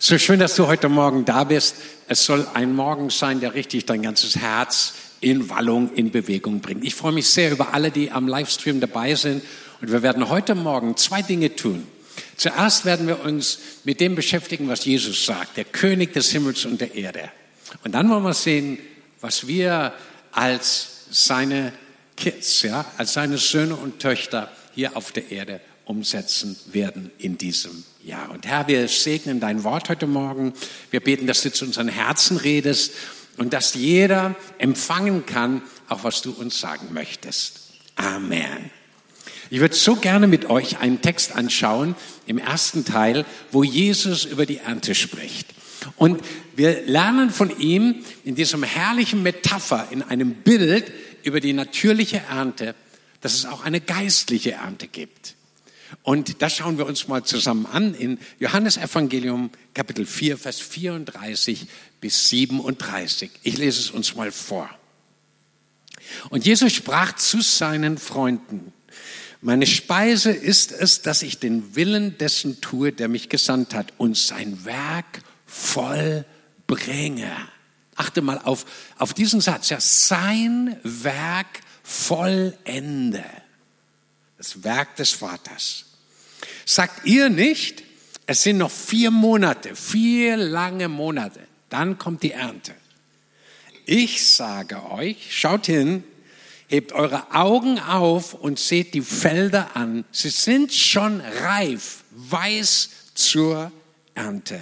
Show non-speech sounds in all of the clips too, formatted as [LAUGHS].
So schön, dass du heute Morgen da bist. Es soll ein Morgen sein, der richtig dein ganzes Herz in Wallung, in Bewegung bringt. Ich freue mich sehr über alle, die am Livestream dabei sind. Und wir werden heute Morgen zwei Dinge tun. Zuerst werden wir uns mit dem beschäftigen, was Jesus sagt, der König des Himmels und der Erde. Und dann wollen wir sehen, was wir als seine Kids, ja, als seine Söhne und Töchter hier auf der Erde umsetzen werden in diesem Jahr. Und Herr, wir segnen dein Wort heute Morgen. Wir beten, dass du zu unseren Herzen redest und dass jeder empfangen kann, auch was du uns sagen möchtest. Amen. Ich würde so gerne mit euch einen Text anschauen im ersten Teil, wo Jesus über die Ernte spricht. Und wir lernen von ihm in diesem herrlichen Metapher, in einem Bild über die natürliche Ernte, dass es auch eine geistliche Ernte gibt. Und das schauen wir uns mal zusammen an in Johannes Evangelium Kapitel 4, Vers 34 bis 37. Ich lese es uns mal vor. Und Jesus sprach zu seinen Freunden, meine Speise ist es, dass ich den Willen dessen tue, der mich gesandt hat und sein Werk vollbringe. Achte mal auf, auf diesen Satz, ja, sein Werk vollende. Das Werk des Vaters. Sagt ihr nicht, es sind noch vier Monate, vier lange Monate, dann kommt die Ernte. Ich sage euch, schaut hin, hebt eure Augen auf und seht die Felder an. Sie sind schon reif, weiß zur Ernte.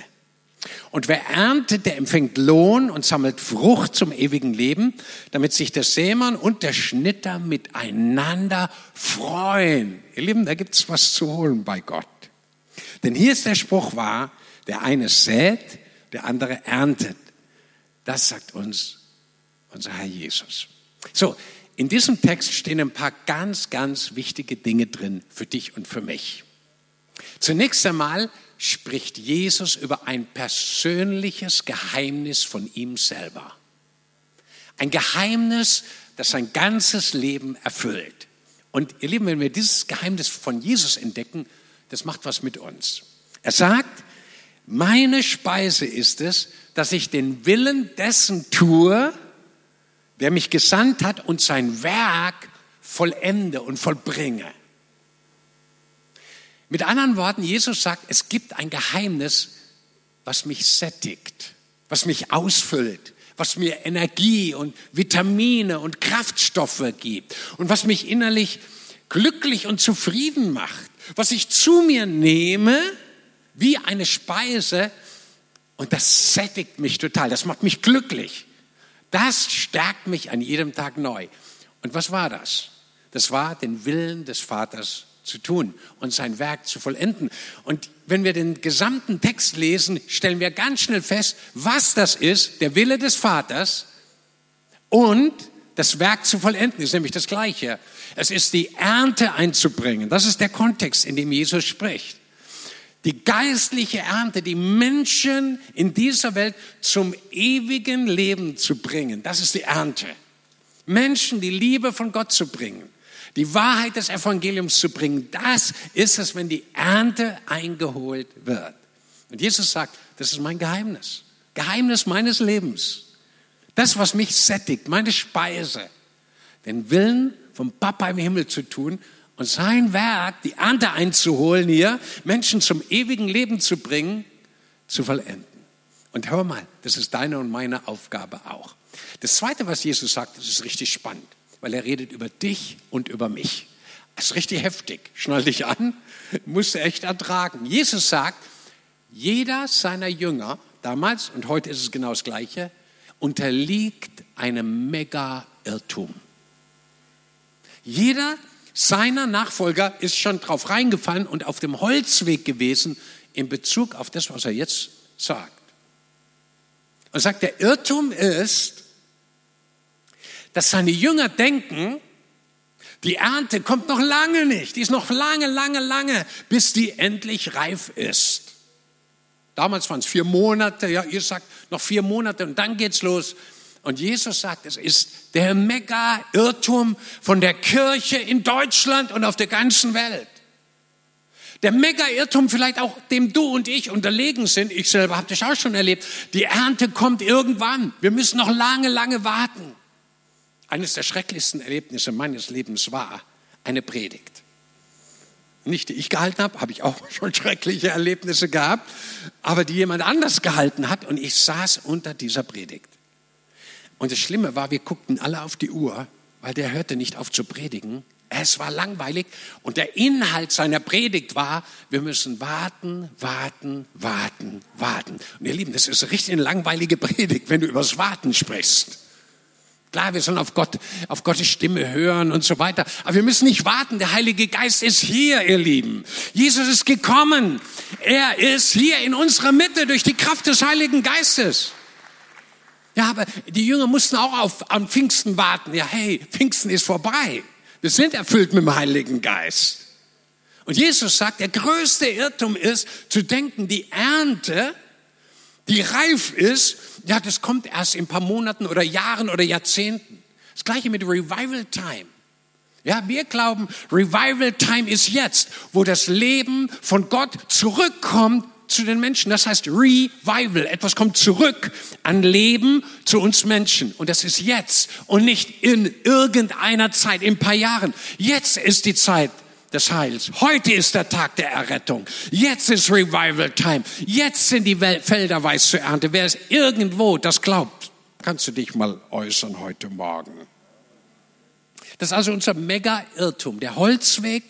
Und wer erntet, der empfängt Lohn und sammelt Frucht zum ewigen Leben, damit sich der Sämann und der Schnitter miteinander freuen. Ihr Lieben, da gibt's was zu holen bei Gott. Denn hier ist der Spruch wahr, der eine sät, der andere erntet. Das sagt uns unser Herr Jesus. So, in diesem Text stehen ein paar ganz, ganz wichtige Dinge drin für dich und für mich. Zunächst einmal spricht Jesus über ein persönliches Geheimnis von ihm selber. Ein Geheimnis, das sein ganzes Leben erfüllt. Und ihr Lieben, wenn wir dieses Geheimnis von Jesus entdecken, das macht was mit uns. Er sagt, meine Speise ist es, dass ich den Willen dessen tue, der mich gesandt hat und sein Werk vollende und vollbringe. Mit anderen Worten, Jesus sagt, es gibt ein Geheimnis, was mich sättigt, was mich ausfüllt, was mir Energie und Vitamine und Kraftstoffe gibt und was mich innerlich glücklich und zufrieden macht, was ich zu mir nehme wie eine Speise und das sättigt mich total, das macht mich glücklich. Das stärkt mich an jedem Tag neu. Und was war das? Das war den Willen des Vaters zu tun und sein Werk zu vollenden. Und wenn wir den gesamten Text lesen, stellen wir ganz schnell fest, was das ist, der Wille des Vaters und das Werk zu vollenden ist nämlich das Gleiche. Es ist die Ernte einzubringen. Das ist der Kontext, in dem Jesus spricht. Die geistliche Ernte, die Menschen in dieser Welt zum ewigen Leben zu bringen. Das ist die Ernte. Menschen die Liebe von Gott zu bringen die Wahrheit des Evangeliums zu bringen, das ist es, wenn die Ernte eingeholt wird. Und Jesus sagt, das ist mein Geheimnis. Geheimnis meines Lebens. Das, was mich sättigt, meine Speise. Den Willen vom Papa im Himmel zu tun und sein Werk, die Ernte einzuholen hier, Menschen zum ewigen Leben zu bringen, zu vollenden. Und hör mal, das ist deine und meine Aufgabe auch. Das Zweite, was Jesus sagt, das ist richtig spannend weil er redet über dich und über mich. Das ist richtig heftig. Schnall dich an, musst du echt ertragen. Jesus sagt, jeder seiner Jünger, damals und heute ist es genau das Gleiche, unterliegt einem Mega-Irrtum. Jeder seiner Nachfolger ist schon drauf reingefallen und auf dem Holzweg gewesen in Bezug auf das, was er jetzt sagt. Und sagt, der Irrtum ist, dass seine Jünger denken, die Ernte kommt noch lange nicht. Die ist noch lange, lange, lange, bis die endlich reif ist. Damals waren es vier Monate, ja, ihr sagt noch vier Monate und dann geht's los. Und Jesus sagt, es ist der Mega-Irrtum von der Kirche in Deutschland und auf der ganzen Welt. Der Mega-Irrtum vielleicht auch, dem du und ich unterlegen sind. Ich selber habe das auch schon erlebt. Die Ernte kommt irgendwann. Wir müssen noch lange, lange warten. Eines der schrecklichsten Erlebnisse meines Lebens war eine Predigt. Nicht die ich gehalten habe, habe ich auch [LAUGHS] schon schreckliche Erlebnisse gehabt, aber die jemand anders gehalten hat und ich saß unter dieser Predigt. Und das Schlimme war, wir guckten alle auf die Uhr, weil der hörte nicht auf zu predigen. Es war langweilig und der Inhalt seiner Predigt war, wir müssen warten, warten, warten, warten. Und ihr Lieben, das ist richtig eine langweilige Predigt, wenn du übers Warten sprichst. Klar, wir sollen auf Gott, auf Gottes Stimme hören und so weiter. Aber wir müssen nicht warten. Der Heilige Geist ist hier, ihr Lieben. Jesus ist gekommen. Er ist hier in unserer Mitte durch die Kraft des Heiligen Geistes. Ja, aber die Jünger mussten auch auf, am Pfingsten warten. Ja, hey, Pfingsten ist vorbei. Wir sind erfüllt mit dem Heiligen Geist. Und Jesus sagt, der größte Irrtum ist, zu denken, die Ernte, die reif ist, ja, das kommt erst in ein paar Monaten oder Jahren oder Jahrzehnten. Das gleiche mit Revival Time. Ja, wir glauben, Revival Time ist jetzt, wo das Leben von Gott zurückkommt zu den Menschen. Das heißt Revival. Etwas kommt zurück an Leben zu uns Menschen. Und das ist jetzt und nicht in irgendeiner Zeit, in ein paar Jahren. Jetzt ist die Zeit, des Heils. Heute ist der Tag der Errettung. Jetzt ist Revival Time. Jetzt sind die Felder weiß zur Ernte. Wer es irgendwo das glaubt, kannst du dich mal äußern heute Morgen. Das ist also unser Mega-Irrtum, der Holzweg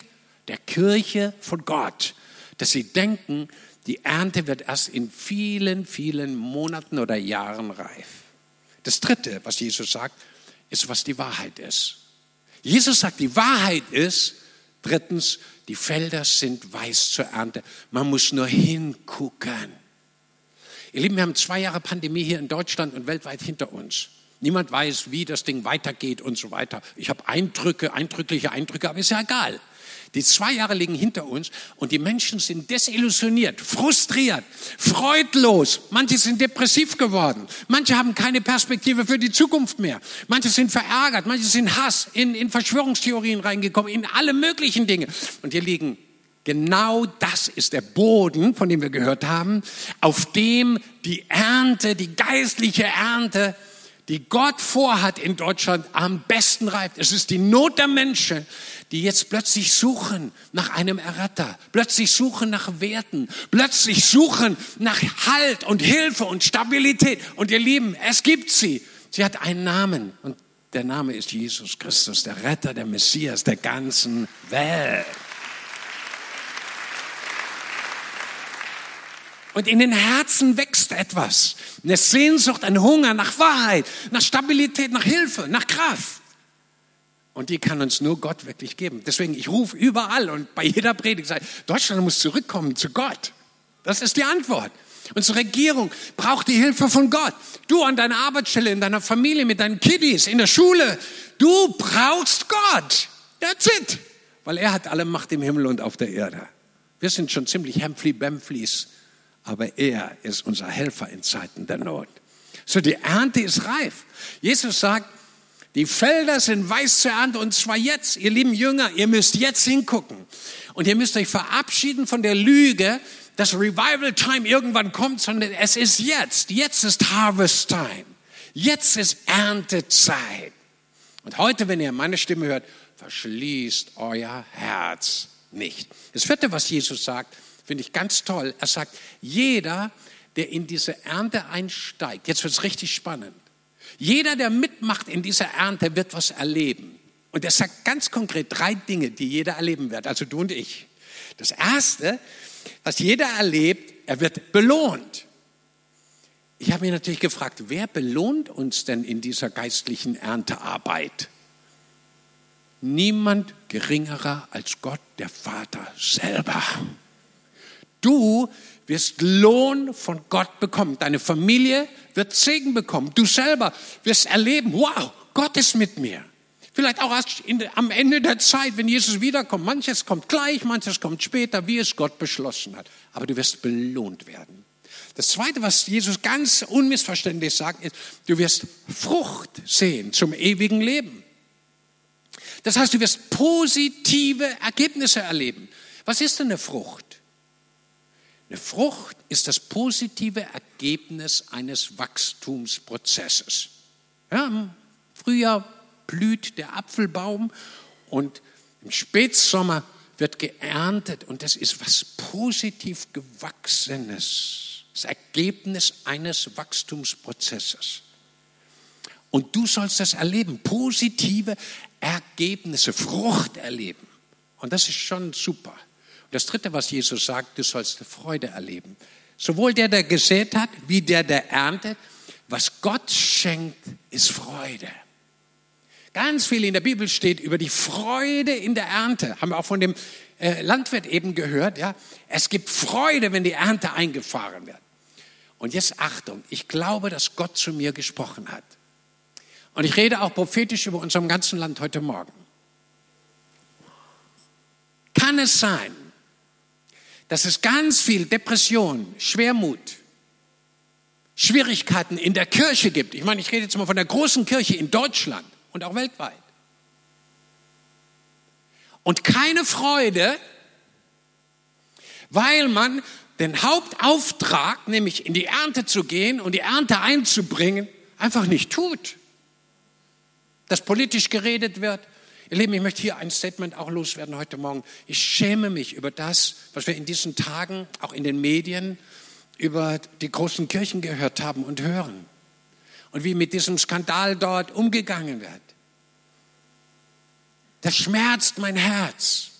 der Kirche von Gott, dass sie denken, die Ernte wird erst in vielen, vielen Monaten oder Jahren reif. Das Dritte, was Jesus sagt, ist, was die Wahrheit ist. Jesus sagt, die Wahrheit ist, Drittens, die Felder sind weiß zur Ernte. Man muss nur hingucken. Ihr Lieben, wir haben zwei Jahre Pandemie hier in Deutschland und weltweit hinter uns. Niemand weiß, wie das Ding weitergeht und so weiter. Ich habe Eindrücke, eindrückliche Eindrücke, aber ist ja egal. Die zwei Jahre liegen hinter uns und die Menschen sind desillusioniert, frustriert, freudlos. Manche sind depressiv geworden. Manche haben keine Perspektive für die Zukunft mehr. Manche sind verärgert. Manche sind Hass, in, in Verschwörungstheorien reingekommen, in alle möglichen Dinge. Und hier liegen Genau das ist der Boden, von dem wir gehört haben, auf dem die Ernte, die geistliche Ernte die Gott vorhat in Deutschland, am besten reift. Es ist die Not der Menschen, die jetzt plötzlich suchen nach einem Erretter, plötzlich suchen nach Werten, plötzlich suchen nach Halt und Hilfe und Stabilität. Und ihr Lieben, es gibt sie. Sie hat einen Namen und der Name ist Jesus Christus, der Retter, der Messias der ganzen Welt. Und in den Herzen wächst etwas. Eine Sehnsucht, ein Hunger nach Wahrheit, nach Stabilität, nach Hilfe, nach Kraft. Und die kann uns nur Gott wirklich geben. Deswegen, ich rufe überall und bei jeder Predigt sage, Deutschland muss zurückkommen zu Gott. Das ist die Antwort. Unsere Regierung braucht die Hilfe von Gott. Du an deiner Arbeitsstelle, in deiner Familie, mit deinen Kiddies, in der Schule. Du brauchst Gott. That's it. Weil er hat alle Macht im Himmel und auf der Erde. Wir sind schon ziemlich Hempfli-Bempflis aber er ist unser Helfer in Zeiten der Not. So, die Ernte ist reif. Jesus sagt, die Felder sind weiß zur Ernte und zwar jetzt, ihr lieben Jünger, ihr müsst jetzt hingucken. Und ihr müsst euch verabschieden von der Lüge, dass Revival Time irgendwann kommt, sondern es ist jetzt. Jetzt ist Harvest Time. Jetzt ist Erntezeit. Und heute, wenn ihr meine Stimme hört, verschließt euer Herz nicht. Das vierte, was Jesus sagt, finde ich ganz toll. Er sagt, jeder, der in diese Ernte einsteigt, jetzt wird es richtig spannend. Jeder, der mitmacht in dieser Ernte, wird was erleben. Und er sagt ganz konkret drei Dinge, die jeder erleben wird, also du und ich. Das erste, was jeder erlebt, er wird belohnt. Ich habe mich natürlich gefragt, wer belohnt uns denn in dieser geistlichen Erntearbeit? Niemand geringerer als Gott, der Vater selber. Du wirst Lohn von Gott bekommen. Deine Familie wird Segen bekommen. Du selber wirst erleben, wow, Gott ist mit mir. Vielleicht auch erst in, am Ende der Zeit, wenn Jesus wiederkommt. Manches kommt gleich, manches kommt später, wie es Gott beschlossen hat. Aber du wirst belohnt werden. Das Zweite, was Jesus ganz unmissverständlich sagt, ist, du wirst Frucht sehen zum ewigen Leben. Das heißt, du wirst positive Ergebnisse erleben. Was ist denn eine Frucht? Eine Frucht ist das positive Ergebnis eines Wachstumsprozesses. Ja, Im Frühjahr blüht der Apfelbaum und im Spätsommer wird geerntet und das ist was positiv gewachsenes, das Ergebnis eines Wachstumsprozesses. Und du sollst das erleben, positive Ergebnisse, Frucht erleben. Und das ist schon super. Das Dritte, was Jesus sagt, du sollst Freude erleben. Sowohl der, der gesät hat, wie der, der erntet. Was Gott schenkt, ist Freude. Ganz viel in der Bibel steht über die Freude in der Ernte. Haben wir auch von dem äh, Landwirt eben gehört. Ja, es gibt Freude, wenn die Ernte eingefahren wird. Und jetzt Achtung, ich glaube, dass Gott zu mir gesprochen hat. Und ich rede auch prophetisch über unserem ganzen Land heute Morgen. Kann es sein, dass es ganz viel Depression, Schwermut, Schwierigkeiten in der Kirche gibt? Ich meine, ich rede jetzt mal von der großen Kirche in Deutschland und auch weltweit. Und keine Freude, weil man den Hauptauftrag, nämlich in die Ernte zu gehen und die Ernte einzubringen, einfach nicht tut. Dass politisch geredet wird. Ihr Lieben, ich möchte hier ein Statement auch loswerden heute Morgen. Ich schäme mich über das, was wir in diesen Tagen, auch in den Medien, über die großen Kirchen gehört haben und hören und wie mit diesem Skandal dort umgegangen wird. Das schmerzt mein Herz.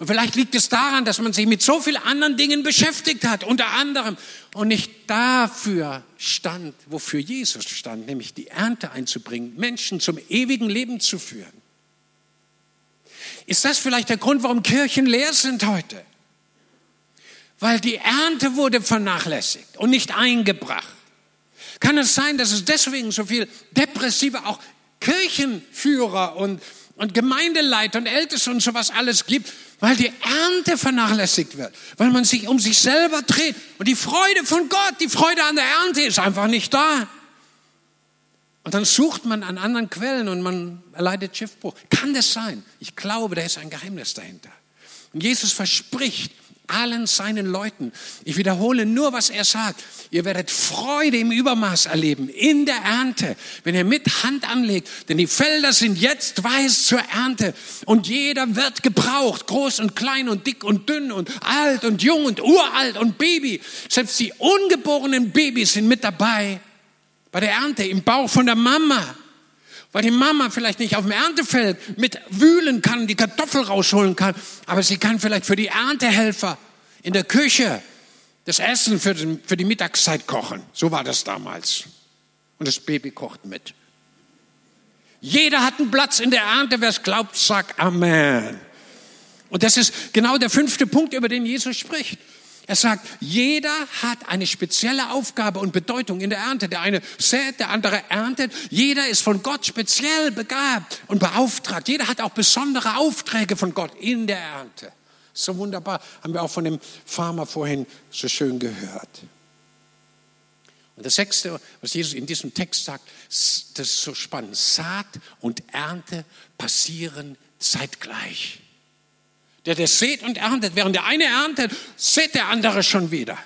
Und vielleicht liegt es daran, dass man sich mit so vielen anderen Dingen beschäftigt hat, unter anderem, und nicht dafür stand, wofür Jesus stand, nämlich die Ernte einzubringen, Menschen zum ewigen Leben zu führen. Ist das vielleicht der Grund, warum Kirchen leer sind heute? Weil die Ernte wurde vernachlässigt und nicht eingebracht. Kann es sein, dass es deswegen so viel depressive, auch Kirchenführer und, und Gemeindeleiter und Älteste und sowas alles gibt, weil die Ernte vernachlässigt wird, weil man sich um sich selber dreht und die Freude von Gott, die Freude an der Ernte ist einfach nicht da. Und dann sucht man an anderen Quellen und man erleidet Schiffbruch. Kann das sein? Ich glaube, da ist ein Geheimnis dahinter. Und Jesus verspricht, allen seinen Leuten. Ich wiederhole nur, was er sagt. Ihr werdet Freude im Übermaß erleben in der Ernte, wenn ihr mit Hand anlegt. Denn die Felder sind jetzt weiß zur Ernte und jeder wird gebraucht. Groß und klein und dick und dünn und alt und jung und uralt und Baby. Selbst die ungeborenen Babys sind mit dabei bei der Ernte im Bauch von der Mama weil die Mama vielleicht nicht auf dem Erntefeld mit wühlen kann, die Kartoffel rausholen kann, aber sie kann vielleicht für die Erntehelfer in der Küche das Essen für, den, für die Mittagszeit kochen. So war das damals. Und das Baby kocht mit. Jeder hat einen Platz in der Ernte. Wer es glaubt, sagt Amen. Und das ist genau der fünfte Punkt, über den Jesus spricht. Er sagt, jeder hat eine spezielle Aufgabe und Bedeutung in der Ernte. Der eine sät, der andere erntet. Jeder ist von Gott speziell begabt und beauftragt. Jeder hat auch besondere Aufträge von Gott in der Ernte. So wunderbar. Haben wir auch von dem Farmer vorhin so schön gehört. Und das Sechste, was Jesus in diesem Text sagt, das ist so spannend. Saat und Ernte passieren zeitgleich der das sät und erntet. Während der eine erntet, sät der andere schon wieder.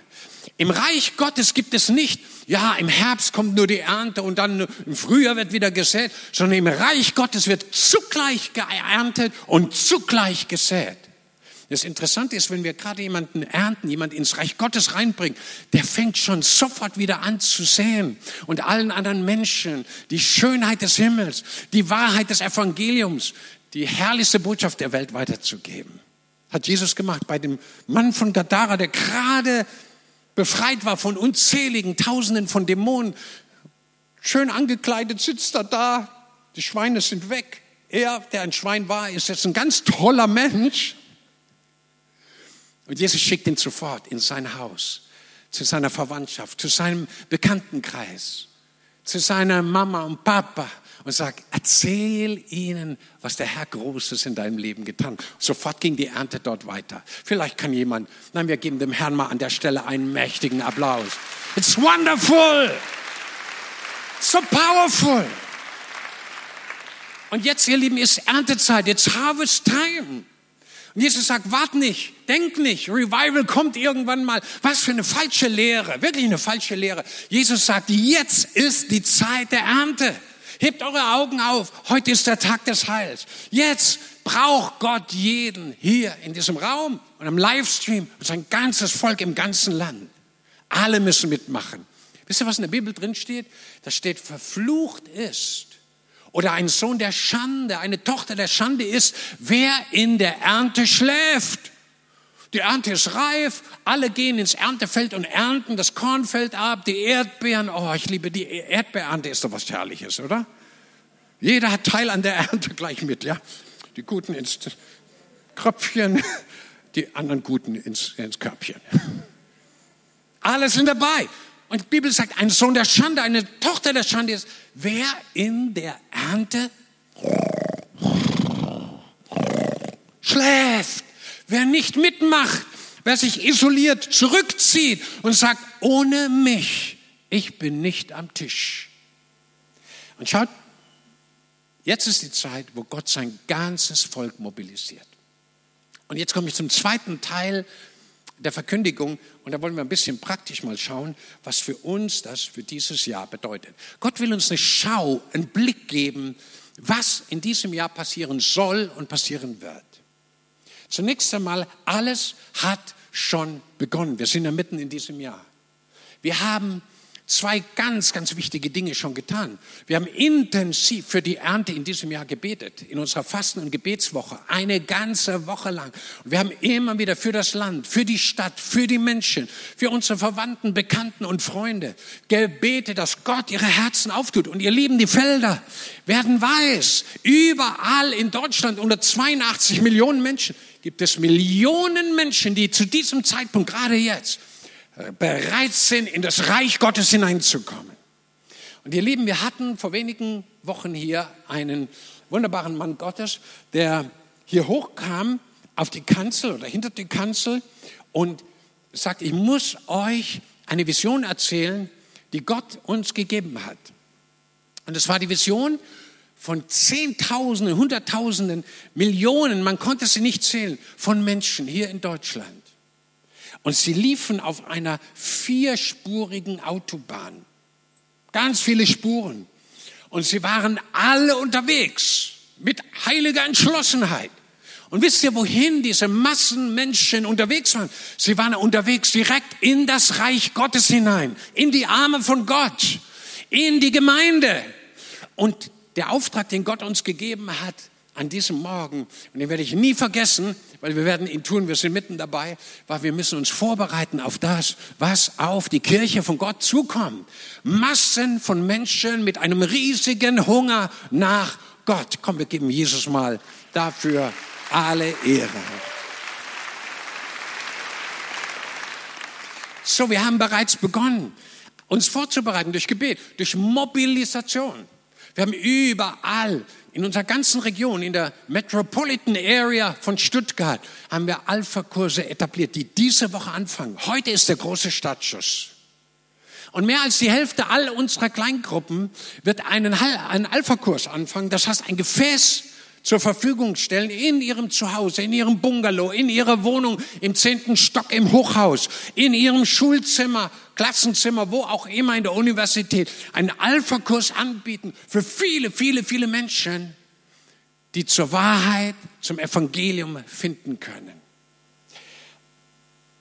Im Reich Gottes gibt es nicht, ja, im Herbst kommt nur die Ernte und dann im Frühjahr wird wieder gesät, sondern im Reich Gottes wird zugleich geerntet und zugleich gesät. Das Interessante ist, wenn wir gerade jemanden ernten, jemand ins Reich Gottes reinbringen, der fängt schon sofort wieder an zu säen und allen anderen Menschen die Schönheit des Himmels, die Wahrheit des Evangeliums, die herrlichste Botschaft der Welt weiterzugeben. Hat Jesus gemacht bei dem Mann von Gadara, der gerade befreit war von unzähligen Tausenden von Dämonen. Schön angekleidet sitzt er da, die Schweine sind weg. Er, der ein Schwein war, ist jetzt ein ganz toller Mensch. Und Jesus schickt ihn sofort in sein Haus zu seiner Verwandtschaft, zu seinem Bekanntenkreis, zu seiner Mama und Papa und sag, erzähl ihnen, was der Herr Großes in deinem Leben getan hat. Sofort ging die Ernte dort weiter. Vielleicht kann jemand, nein, wir geben dem Herrn mal an der Stelle einen mächtigen Applaus. It's wonderful. So powerful. Und jetzt, ihr Lieben, ist Erntezeit. It's harvest time. Und Jesus sagt, wart nicht, denk nicht, Revival kommt irgendwann mal. Was für eine falsche Lehre, wirklich eine falsche Lehre. Jesus sagt, jetzt ist die Zeit der Ernte. Hebt eure Augen auf. Heute ist der Tag des Heils. Jetzt braucht Gott jeden hier in diesem Raum und am Livestream und sein ganzes Volk im ganzen Land. Alle müssen mitmachen. Wisst ihr, was in der Bibel drin steht? Da steht, verflucht ist oder ein Sohn der Schande, eine Tochter der Schande ist, wer in der Ernte schläft. Die Ernte ist reif, alle gehen ins Erntefeld und ernten das Kornfeld ab, die Erdbeeren. Oh, ich liebe die Erdbeerernte, ist doch was Herrliches, oder? Jeder hat Teil an der Ernte gleich mit, ja? Die Guten ins Kröpfchen, die anderen Guten ins, ins Körbchen. Alle sind dabei. Und die Bibel sagt, ein Sohn der Schande, eine Tochter der Schande ist, wer in der Ernte schläft. Wer nicht mitmacht, wer sich isoliert, zurückzieht und sagt, ohne mich, ich bin nicht am Tisch. Und schaut, jetzt ist die Zeit, wo Gott sein ganzes Volk mobilisiert. Und jetzt komme ich zum zweiten Teil der Verkündigung und da wollen wir ein bisschen praktisch mal schauen, was für uns das für dieses Jahr bedeutet. Gott will uns eine Schau, einen Blick geben, was in diesem Jahr passieren soll und passieren wird. Zunächst einmal, alles hat schon begonnen. Wir sind ja mitten in diesem Jahr. Wir haben zwei ganz, ganz wichtige Dinge schon getan. Wir haben intensiv für die Ernte in diesem Jahr gebetet, in unserer Fasten- und Gebetswoche, eine ganze Woche lang. Und wir haben immer wieder für das Land, für die Stadt, für die Menschen, für unsere Verwandten, Bekannten und Freunde gebetet, dass Gott ihre Herzen auftut. Und ihr Lieben, die Felder werden weiß. Überall in Deutschland unter 82 Millionen Menschen gibt es Millionen Menschen, die zu diesem Zeitpunkt, gerade jetzt, bereit sind, in das Reich Gottes hineinzukommen. Und ihr Lieben, wir hatten vor wenigen Wochen hier einen wunderbaren Mann Gottes, der hier hochkam auf die Kanzel oder hinter die Kanzel und sagt, ich muss euch eine Vision erzählen, die Gott uns gegeben hat. Und es war die Vision von Zehntausenden, Hunderttausenden, Millionen, man konnte sie nicht zählen, von Menschen hier in Deutschland. Und sie liefen auf einer vierspurigen Autobahn. Ganz viele Spuren. Und sie waren alle unterwegs mit heiliger Entschlossenheit. Und wisst ihr, wohin diese Massenmenschen unterwegs waren? Sie waren unterwegs direkt in das Reich Gottes hinein, in die Arme von Gott, in die Gemeinde. Und der Auftrag, den Gott uns gegeben hat, an diesem Morgen, und den werde ich nie vergessen, weil wir werden ihn tun, wir sind mitten dabei, weil wir müssen uns vorbereiten auf das, was auf die Kirche von Gott zukommt. Massen von Menschen mit einem riesigen Hunger nach Gott. Komm, wir geben Jesus mal dafür alle Ehre. So, wir haben bereits begonnen, uns vorzubereiten durch Gebet, durch Mobilisation. Wir haben überall in unserer ganzen Region, in der Metropolitan Area von Stuttgart, haben wir Alpha-Kurse etabliert, die diese Woche anfangen. Heute ist der große Startschuss. Und mehr als die Hälfte all unserer Kleingruppen wird einen, einen Alpha-Kurs anfangen. Das heißt, ein Gefäß zur Verfügung stellen in ihrem Zuhause, in ihrem Bungalow, in ihrer Wohnung, im zehnten Stock im Hochhaus, in ihrem Schulzimmer, Klassenzimmer, wo auch immer in der Universität, einen Alpha-Kurs anbieten für viele, viele, viele Menschen, die zur Wahrheit, zum Evangelium finden können.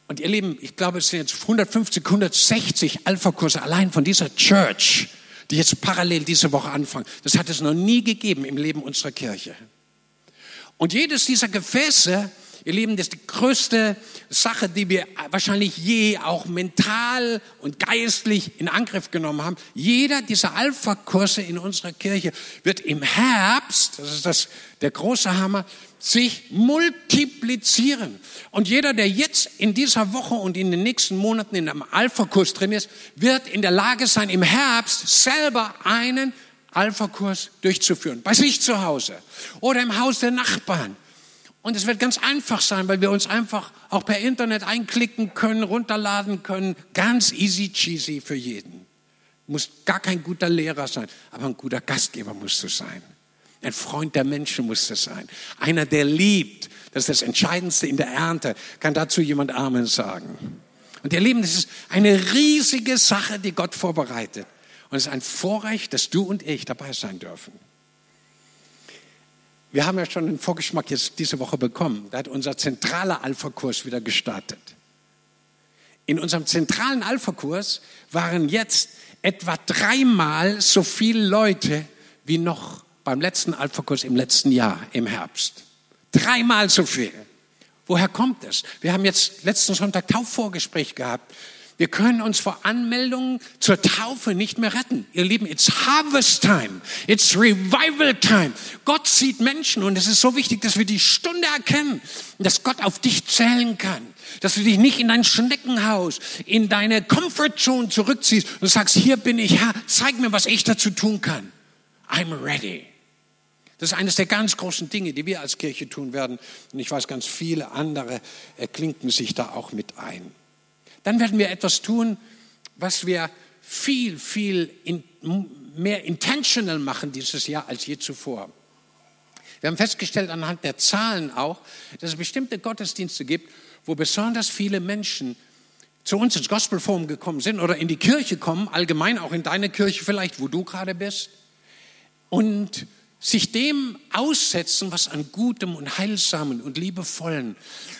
Und ihr Lieben, ich glaube, es sind jetzt 150, 160 Alpha-Kurse allein von dieser Church, die jetzt parallel diese Woche anfangen. Das hat es noch nie gegeben im Leben unserer Kirche. Und jedes dieser Gefäße Ihr Lieben, das ist die größte Sache, die wir wahrscheinlich je auch mental und geistlich in Angriff genommen haben. Jeder dieser Alpha-Kurse in unserer Kirche wird im Herbst, das ist das, der große Hammer, sich multiplizieren. Und jeder, der jetzt in dieser Woche und in den nächsten Monaten in einem Alpha-Kurs drin ist, wird in der Lage sein, im Herbst selber einen Alpha-Kurs durchzuführen. Bei sich zu Hause oder im Haus der Nachbarn. Und es wird ganz einfach sein, weil wir uns einfach auch per Internet einklicken können, runterladen können. Ganz easy cheesy für jeden. Muss gar kein guter Lehrer sein, aber ein guter Gastgeber musst du sein. Ein Freund der Menschen muss das sein. Einer, der liebt. Das ist das Entscheidendste in der Ernte. Kann dazu jemand Amen sagen? Und ihr Lieben, das ist eine riesige Sache, die Gott vorbereitet. Und es ist ein Vorrecht, dass du und ich dabei sein dürfen. Wir haben ja schon einen Vorgeschmack jetzt diese Woche bekommen. Da hat unser zentraler Alpha-Kurs wieder gestartet. In unserem zentralen Alpha-Kurs waren jetzt etwa dreimal so viele Leute wie noch beim letzten Alpha-Kurs im letzten Jahr, im Herbst. Dreimal so viel. Woher kommt es? Wir haben jetzt letzten Sonntag Taufvorgespräch gehabt. Wir können uns vor Anmeldungen zur Taufe nicht mehr retten. Ihr Lieben, it's harvest time. It's revival time. Gott sieht Menschen und es ist so wichtig, dass wir die Stunde erkennen, dass Gott auf dich zählen kann. Dass du dich nicht in dein Schneckenhaus, in deine Comfortzone zurückziehst und sagst, hier bin ich Herr, zeig mir, was ich dazu tun kann. I'm ready. Das ist eines der ganz großen Dinge, die wir als Kirche tun werden. Und ich weiß, ganz viele andere klinken sich da auch mit ein. Dann werden wir etwas tun, was wir viel, viel in, mehr intentional machen dieses Jahr als je zuvor. Wir haben festgestellt anhand der Zahlen auch, dass es bestimmte Gottesdienste gibt, wo besonders viele Menschen zu uns ins Gospelforum gekommen sind oder in die Kirche kommen, allgemein auch in deine Kirche vielleicht, wo du gerade bist, und sich dem aussetzen, was an Gutem und Heilsamen und Liebevollen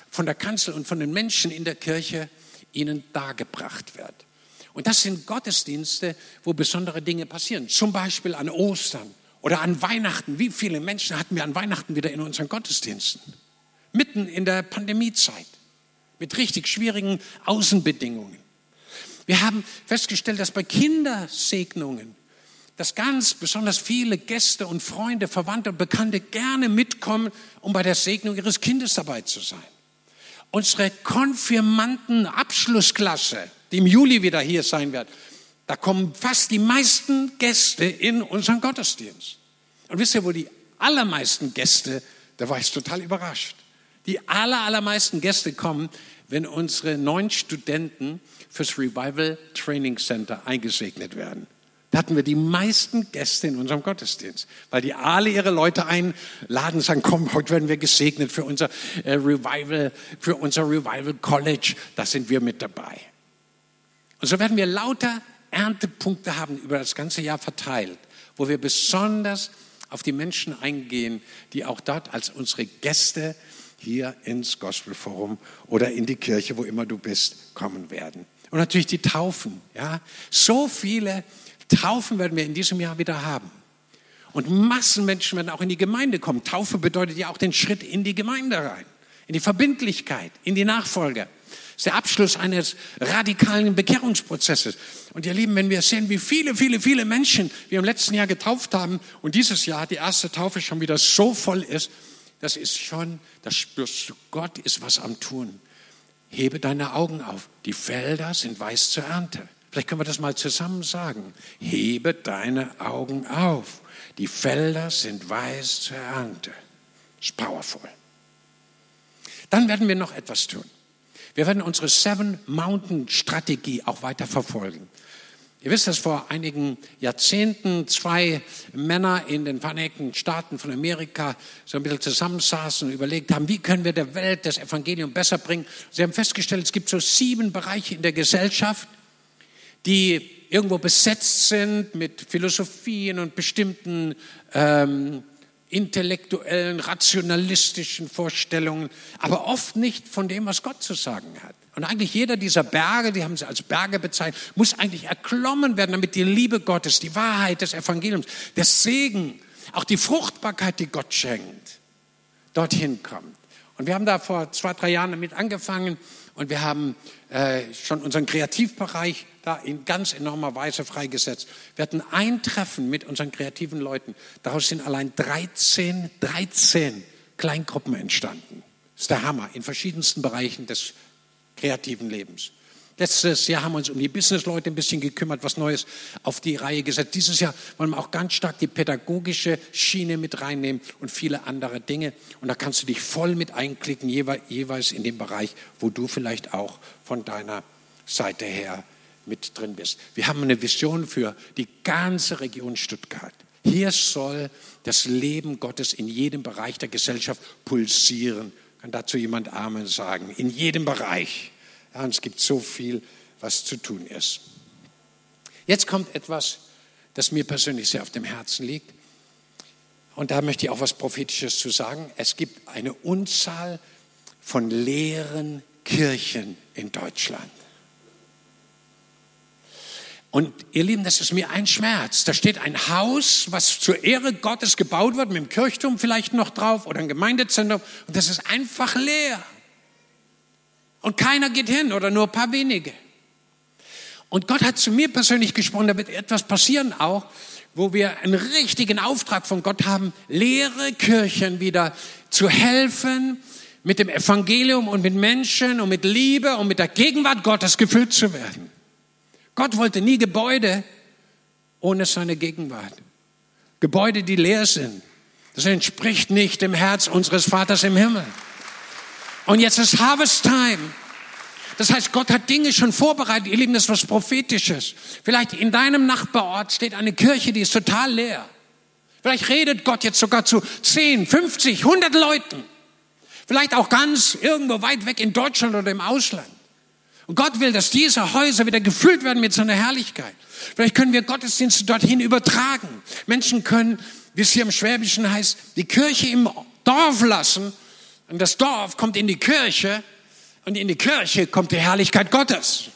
von der Kanzel und von den Menschen in der Kirche ihnen dargebracht wird. Und das sind Gottesdienste, wo besondere Dinge passieren. Zum Beispiel an Ostern oder an Weihnachten. Wie viele Menschen hatten wir an Weihnachten wieder in unseren Gottesdiensten? Mitten in der Pandemiezeit. Mit richtig schwierigen Außenbedingungen. Wir haben festgestellt, dass bei Kindersegnungen dass ganz besonders viele Gäste und Freunde, Verwandte und Bekannte gerne mitkommen, um bei der Segnung ihres Kindes dabei zu sein. Unsere Konfirmanden-Abschlussklasse, die im Juli wieder hier sein wird, da kommen fast die meisten Gäste in unseren Gottesdienst. Und wisst ihr, wo die allermeisten Gäste, da war ich total überrascht. Die aller, allermeisten Gäste kommen, wenn unsere neun Studenten fürs Revival Training Center eingesegnet werden. Da hatten wir die meisten Gäste in unserem Gottesdienst, weil die alle ihre Leute einladen und sagen, komm, heute werden wir gesegnet für unser äh, Revival, für unser Revival College. Da sind wir mit dabei. Und so werden wir lauter Erntepunkte haben über das ganze Jahr verteilt, wo wir besonders auf die Menschen eingehen, die auch dort als unsere Gäste hier ins Gospelforum oder in die Kirche, wo immer du bist, kommen werden. Und natürlich die Taufen, ja. So viele Taufen werden wir in diesem Jahr wieder haben. Und Massenmenschen werden auch in die Gemeinde kommen. Taufe bedeutet ja auch den Schritt in die Gemeinde rein, in die Verbindlichkeit, in die Nachfolge. Das ist der Abschluss eines radikalen Bekehrungsprozesses. Und ihr Lieben, wenn wir sehen, wie viele, viele, viele Menschen wir im letzten Jahr getauft haben und dieses Jahr die erste Taufe schon wieder so voll ist, das ist schon, das spürst du, Gott ist was am Tun. Hebe deine Augen auf. Die Felder sind weiß zur Ernte. Vielleicht können wir das mal zusammen sagen. Hebe deine Augen auf. Die Felder sind weiß zur Ernte. Das ist powerful. Dann werden wir noch etwas tun. Wir werden unsere Seven Mountain Strategie auch weiter verfolgen. Ihr wisst, dass vor einigen Jahrzehnten zwei Männer in den Vereinigten Staaten von Amerika so ein bisschen zusammensaßen und überlegt haben, wie können wir der Welt das Evangelium besser bringen. Sie haben festgestellt, es gibt so sieben Bereiche in der Gesellschaft, die irgendwo besetzt sind mit Philosophien und bestimmten ähm, intellektuellen, rationalistischen Vorstellungen, aber oft nicht von dem, was Gott zu sagen hat. Und eigentlich jeder dieser Berge, die haben sie als Berge bezeichnet, muss eigentlich erklommen werden, damit die Liebe Gottes, die Wahrheit des Evangeliums, der Segen, auch die Fruchtbarkeit, die Gott schenkt, dorthin kommt. Und wir haben da vor zwei, drei Jahren damit angefangen und wir haben äh, schon unseren Kreativbereich da in ganz enormer Weise freigesetzt. Wir hatten ein Treffen mit unseren kreativen Leuten. Daraus sind allein 13, 13 Kleingruppen entstanden. Das ist der Hammer in verschiedensten Bereichen des kreativen Lebens. Letztes Jahr haben wir uns um die Businessleute ein bisschen gekümmert, was Neues auf die Reihe gesetzt. Dieses Jahr wollen wir auch ganz stark die pädagogische Schiene mit reinnehmen und viele andere Dinge. Und da kannst du dich voll mit einklicken, jeweils in dem Bereich, wo du vielleicht auch von deiner Seite her mit drin bist. Wir haben eine Vision für die ganze Region Stuttgart. Hier soll das Leben Gottes in jedem Bereich der Gesellschaft pulsieren. Kann dazu jemand Amen sagen? In jedem Bereich. Ja, es gibt so viel, was zu tun ist. Jetzt kommt etwas, das mir persönlich sehr auf dem Herzen liegt. Und da möchte ich auch was Prophetisches zu sagen. Es gibt eine Unzahl von leeren Kirchen in Deutschland. Und ihr Lieben, das ist mir ein Schmerz. Da steht ein Haus, was zur Ehre Gottes gebaut wird, mit dem Kirchturm vielleicht noch drauf oder ein Gemeindezentrum. Und das ist einfach leer. Und keiner geht hin oder nur ein paar wenige. Und Gott hat zu mir persönlich gesprochen, da wird etwas passieren auch, wo wir einen richtigen Auftrag von Gott haben, leere Kirchen wieder zu helfen, mit dem Evangelium und mit Menschen und mit Liebe und mit der Gegenwart Gottes gefüllt zu werden. Gott wollte nie Gebäude ohne seine Gegenwart. Gebäude, die leer sind. Das entspricht nicht dem Herz unseres Vaters im Himmel. Und jetzt ist Harvest Time. Das heißt, Gott hat Dinge schon vorbereitet. Ihr Lieben, das ist was Prophetisches. Vielleicht in deinem Nachbarort steht eine Kirche, die ist total leer. Vielleicht redet Gott jetzt sogar zu 10, 50, 100 Leuten. Vielleicht auch ganz irgendwo weit weg in Deutschland oder im Ausland. Und Gott will, dass diese Häuser wieder gefüllt werden mit seiner Herrlichkeit. Vielleicht können wir Gottesdienste dorthin übertragen. Menschen können, wie es hier im Schwäbischen heißt, die Kirche im Dorf lassen und das Dorf kommt in die Kirche und in die Kirche kommt die Herrlichkeit Gottes.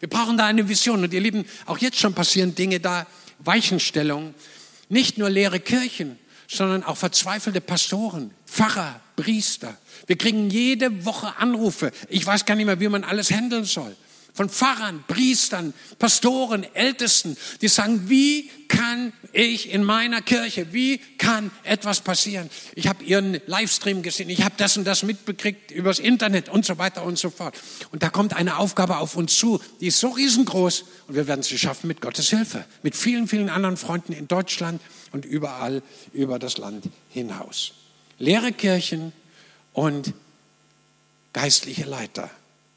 Wir brauchen da eine Vision. Und ihr Lieben, auch jetzt schon passieren Dinge da, Weichenstellungen. Nicht nur leere Kirchen, sondern auch verzweifelte Pastoren, Pfarrer, Priester. Wir kriegen jede Woche Anrufe. Ich weiß gar nicht mehr, wie man alles handeln soll von Pfarrern, Priestern, Pastoren, Ältesten, die sagen, wie kann ich in meiner Kirche, wie kann etwas passieren? Ich habe ihren Livestream gesehen, ich habe das und das mitbekriegt übers Internet und so weiter und so fort. Und da kommt eine Aufgabe auf uns zu, die ist so riesengroß und wir werden sie schaffen mit Gottes Hilfe, mit vielen, vielen anderen Freunden in Deutschland und überall über das Land hinaus. Leere Kirchen und geistliche Leiter.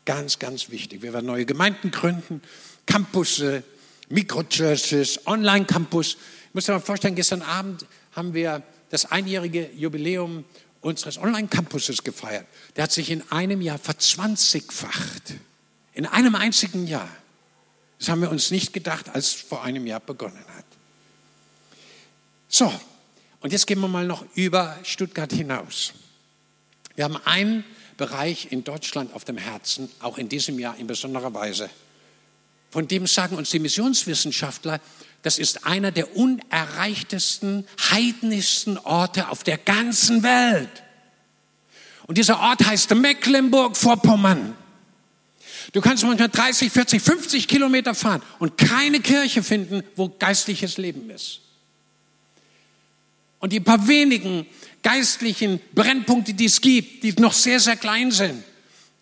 Ganz, ganz wichtig. Wir werden neue Gemeinden gründen, Campusse, Mikrochurches, Online-Campus. Ich muss dir mal vorstellen, gestern Abend haben wir das einjährige Jubiläum unseres Online-Campuses gefeiert. Der hat sich in einem Jahr verzwanzigfacht. In einem einzigen Jahr. Das haben wir uns nicht gedacht, als es vor einem Jahr begonnen hat. So, und jetzt gehen wir mal noch über Stuttgart hinaus. Wir haben einen Bereich in Deutschland auf dem Herzen, auch in diesem Jahr in besonderer Weise. Von dem sagen uns die Missionswissenschaftler, das ist einer der unerreichtesten, heidnischsten Orte auf der ganzen Welt. Und dieser Ort heißt Mecklenburg-Vorpommern. Du kannst manchmal 30, 40, 50 Kilometer fahren und keine Kirche finden, wo geistliches Leben ist. Und die paar wenigen geistlichen Brennpunkte, die es gibt, die noch sehr, sehr klein sind,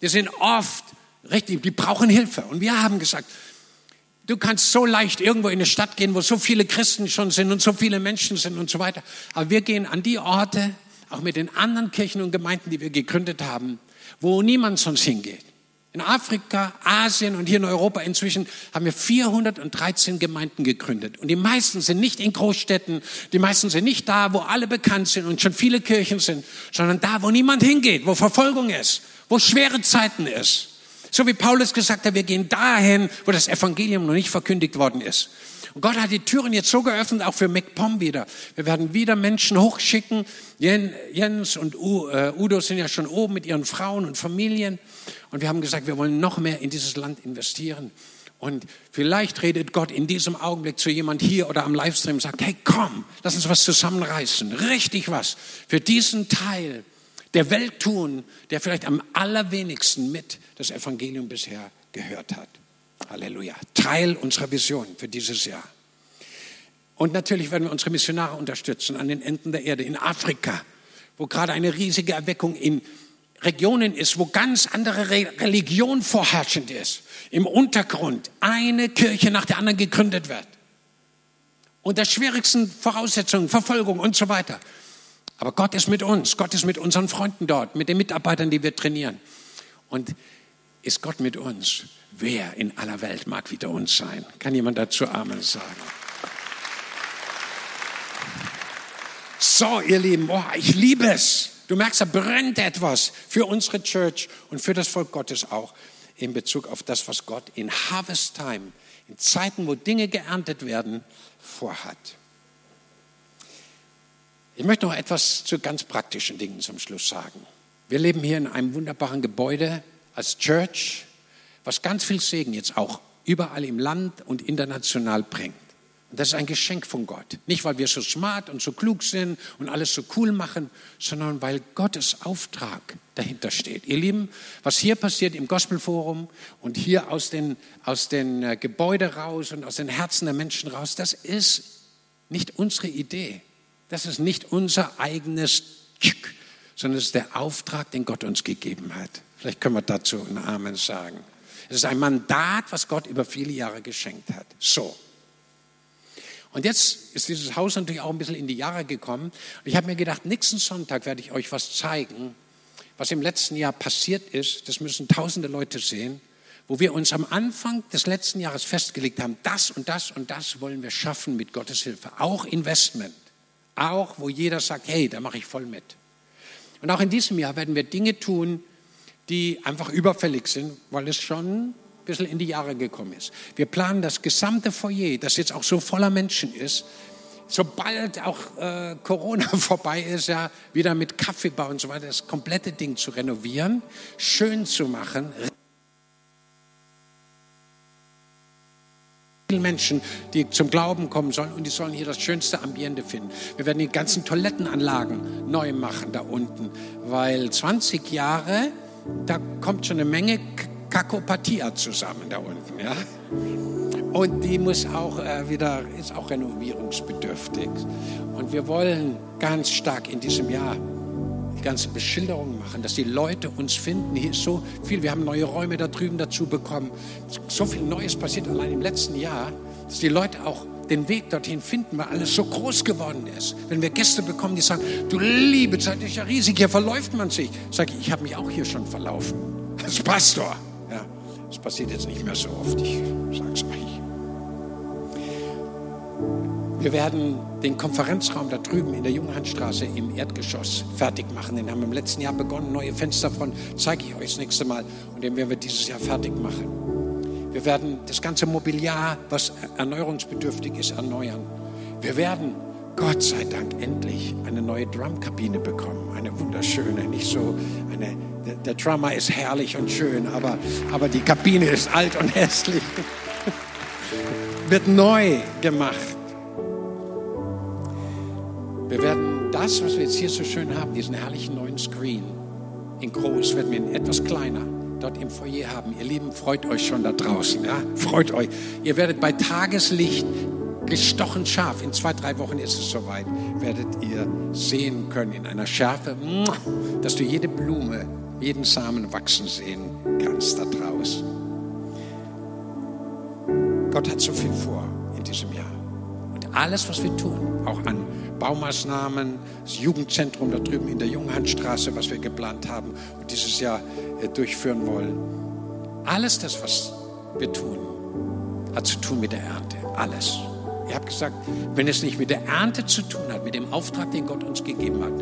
die sind oft richtig, die brauchen Hilfe. Und wir haben gesagt, du kannst so leicht irgendwo in eine Stadt gehen, wo so viele Christen schon sind und so viele Menschen sind und so weiter. Aber wir gehen an die Orte, auch mit den anderen Kirchen und Gemeinden, die wir gegründet haben, wo niemand sonst hingeht. In Afrika, Asien und hier in Europa inzwischen haben wir 413 Gemeinden gegründet. Und die meisten sind nicht in Großstädten, die meisten sind nicht da, wo alle bekannt sind und schon viele Kirchen sind, sondern da, wo niemand hingeht, wo Verfolgung ist, wo schwere Zeiten ist. So wie Paulus gesagt hat, wir gehen dahin, wo das Evangelium noch nicht verkündigt worden ist. Und Gott hat die Türen jetzt so geöffnet, auch für MacPom wieder. Wir werden wieder Menschen hochschicken. Jens und äh, Udo sind ja schon oben mit ihren Frauen und Familien. Und wir haben gesagt, wir wollen noch mehr in dieses Land investieren. Und vielleicht redet Gott in diesem Augenblick zu jemand hier oder am Livestream und sagt, hey, komm, lass uns was zusammenreißen. Richtig was für diesen Teil der Welt tun, der vielleicht am allerwenigsten mit das Evangelium bisher gehört hat. Halleluja. Teil unserer Vision für dieses Jahr. Und natürlich werden wir unsere Missionare unterstützen an den Enden der Erde, in Afrika, wo gerade eine riesige Erweckung in Regionen ist, wo ganz andere Religion vorherrschend ist. Im Untergrund eine Kirche nach der anderen gegründet wird. Unter schwierigsten Voraussetzungen, Verfolgung und so weiter. Aber Gott ist mit uns. Gott ist mit unseren Freunden dort, mit den Mitarbeitern, die wir trainieren. Und ist Gott mit uns? Wer in aller Welt mag wieder uns sein? Kann jemand dazu Amen sagen? So, ihr Lieben, oh, ich liebe es. Du merkst, da brennt etwas für unsere Church und für das Volk Gottes auch in Bezug auf das, was Gott in Harvest Time, in Zeiten, wo Dinge geerntet werden, vorhat. Ich möchte noch etwas zu ganz praktischen Dingen zum Schluss sagen. Wir leben hier in einem wunderbaren Gebäude als Church, was ganz viel Segen jetzt auch überall im Land und international bringt. Und das ist ein Geschenk von Gott. Nicht, weil wir so smart und so klug sind und alles so cool machen, sondern weil Gottes Auftrag dahinter steht. Ihr Lieben, was hier passiert im Gospelforum und hier aus den, aus den äh, Gebäuden raus und aus den Herzen der Menschen raus, das ist nicht unsere Idee. Das ist nicht unser eigenes, sondern es ist der Auftrag, den Gott uns gegeben hat. Vielleicht können wir dazu einen Amen sagen. Es ist ein Mandat, was Gott über viele Jahre geschenkt hat. So. Und jetzt ist dieses Haus natürlich auch ein bisschen in die Jahre gekommen. Und ich habe mir gedacht, nächsten Sonntag werde ich euch was zeigen, was im letzten Jahr passiert ist. Das müssen tausende Leute sehen, wo wir uns am Anfang des letzten Jahres festgelegt haben, das und das und das wollen wir schaffen mit Gottes Hilfe. Auch Investment. Auch wo jeder sagt, hey, da mache ich voll mit. Und auch in diesem Jahr werden wir Dinge tun, die einfach überfällig sind, weil es schon ein bisschen in die Jahre gekommen ist. Wir planen das gesamte Foyer, das jetzt auch so voller Menschen ist, sobald auch äh, Corona [LAUGHS] vorbei ist, ja, wieder mit Kaffeebau und so weiter, das komplette Ding zu renovieren, schön zu machen. Menschen, die zum Glauben kommen sollen und die sollen hier das schönste Ambiente finden. Wir werden die ganzen Toilettenanlagen neu machen da unten, weil 20 Jahre, da kommt schon eine Menge Kakopathia zusammen da unten. Ja? Und die muss auch äh, wieder, ist auch renovierungsbedürftig. Und wir wollen ganz stark in diesem Jahr die ganze Beschilderung machen, dass die Leute uns finden. Hier ist so viel, wir haben neue Räume da drüben dazu bekommen. So viel Neues passiert allein im letzten Jahr, dass die Leute auch den Weg dorthin finden, weil alles so groß geworden ist. Wenn wir Gäste bekommen, die sagen, du liebe Zeit ist ja riesig, hier verläuft man sich. Sage ich, ich habe mich auch hier schon verlaufen. Als Pastor. Das passiert jetzt nicht mehr so oft, ich sage es euch. Wir werden den Konferenzraum da drüben in der Junghannstraße im Erdgeschoss fertig machen. Den haben wir im letzten Jahr begonnen. Neue Fenster von, zeige ich euch das nächste Mal. Und den werden wir dieses Jahr fertig machen. Wir werden das ganze Mobiliar, was erneuerungsbedürftig ist, erneuern. Wir werden Gott sei Dank endlich eine neue Drumkabine bekommen. Eine wunderschöne, nicht so eine, der, der Drummer ist herrlich und schön, aber, aber die Kabine ist alt und [LAUGHS] hässlich. Wird neu gemacht. Wir werden das, was wir jetzt hier so schön haben, diesen herrlichen neuen Screen, in groß, werden wir in etwas kleiner dort im Foyer haben. Ihr Lieben, freut euch schon da draußen. Ja? Freut euch. Ihr werdet bei Tageslicht gestochen scharf. In zwei, drei Wochen ist es soweit. Werdet ihr sehen können in einer Schärfe, dass du jede Blume, jeden Samen wachsen sehen kannst da draußen. Gott hat so viel vor in diesem Jahr. Und alles, was wir tun, auch an Baumaßnahmen, das Jugendzentrum da drüben in der Junghandstraße, was wir geplant haben und dieses Jahr äh, durchführen wollen, alles das, was wir tun, hat zu tun mit der Ernte. Alles. Ich habe gesagt, wenn es nicht mit der Ernte zu tun hat, mit dem Auftrag, den Gott uns gegeben hat,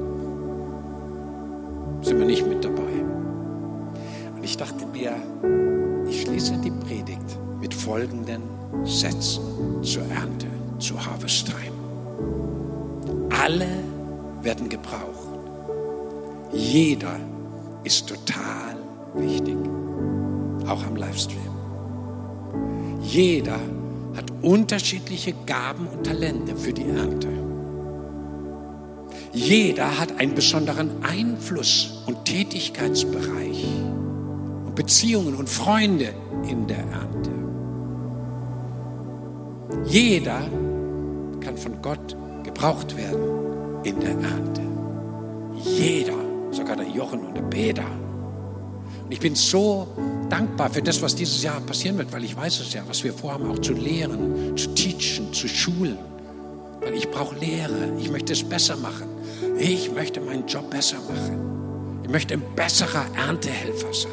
sind wir nicht mit dabei. Und ich dachte mir, ich schließe die Predigt mit folgenden Sätzen zur Ernte, zu Harvest Time. Alle werden gebraucht. Jeder ist total wichtig, auch am Livestream. Jeder hat unterschiedliche Gaben und Talente für die Ernte. Jeder hat einen besonderen Einfluss und Tätigkeitsbereich und Beziehungen und Freunde in der Ernte. Jeder kann von Gott gebraucht werden in der Ernte. Jeder, sogar der Jochen und der Peter. Und ich bin so dankbar für das, was dieses Jahr passieren wird, weil ich weiß es ja, was wir vorhaben, auch zu lehren, zu teachen, zu schulen. Weil ich brauche Lehre. Ich möchte es besser machen. Ich möchte meinen Job besser machen. Ich möchte ein besserer Erntehelfer sein.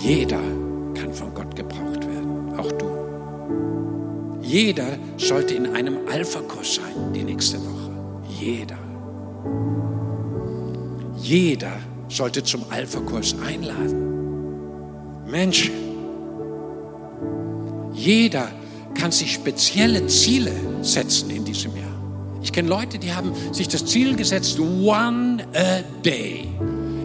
Jeder kann von Gott gebraucht. Jeder sollte in einem Alpha-Kurs sein die nächste Woche. Jeder. Jeder sollte zum Alpha-Kurs einladen. Menschen. Jeder kann sich spezielle Ziele setzen in diesem Jahr. Ich kenne Leute, die haben sich das Ziel gesetzt, one a day.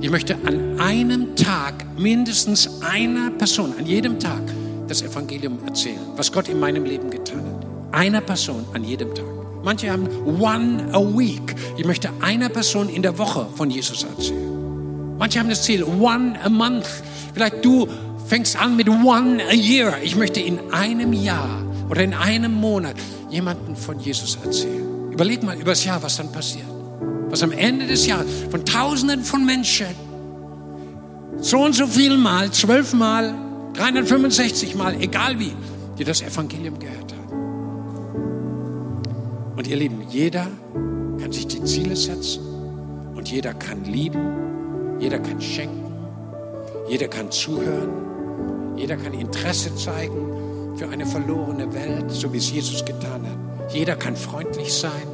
Ich möchte an einem Tag mindestens einer Person, an jedem Tag, das Evangelium erzählen, was Gott in meinem Leben getan hat. Einer Person an jedem Tag. Manche haben one a week. Ich möchte einer Person in der Woche von Jesus erzählen. Manche haben das Ziel one a month. Vielleicht du fängst an mit one a year. Ich möchte in einem Jahr oder in einem Monat jemanden von Jesus erzählen. Überleg mal über das Jahr, was dann passiert. Was am Ende des Jahres von Tausenden von Menschen so und so viel Mal, zwölfmal, 365 Mal, egal wie, die das Evangelium gehört haben. Und ihr Lieben, jeder kann sich die Ziele setzen und jeder kann lieben, jeder kann schenken, jeder kann zuhören, jeder kann Interesse zeigen, für eine verlorene Welt, so wie es Jesus getan hat. Jeder kann freundlich sein,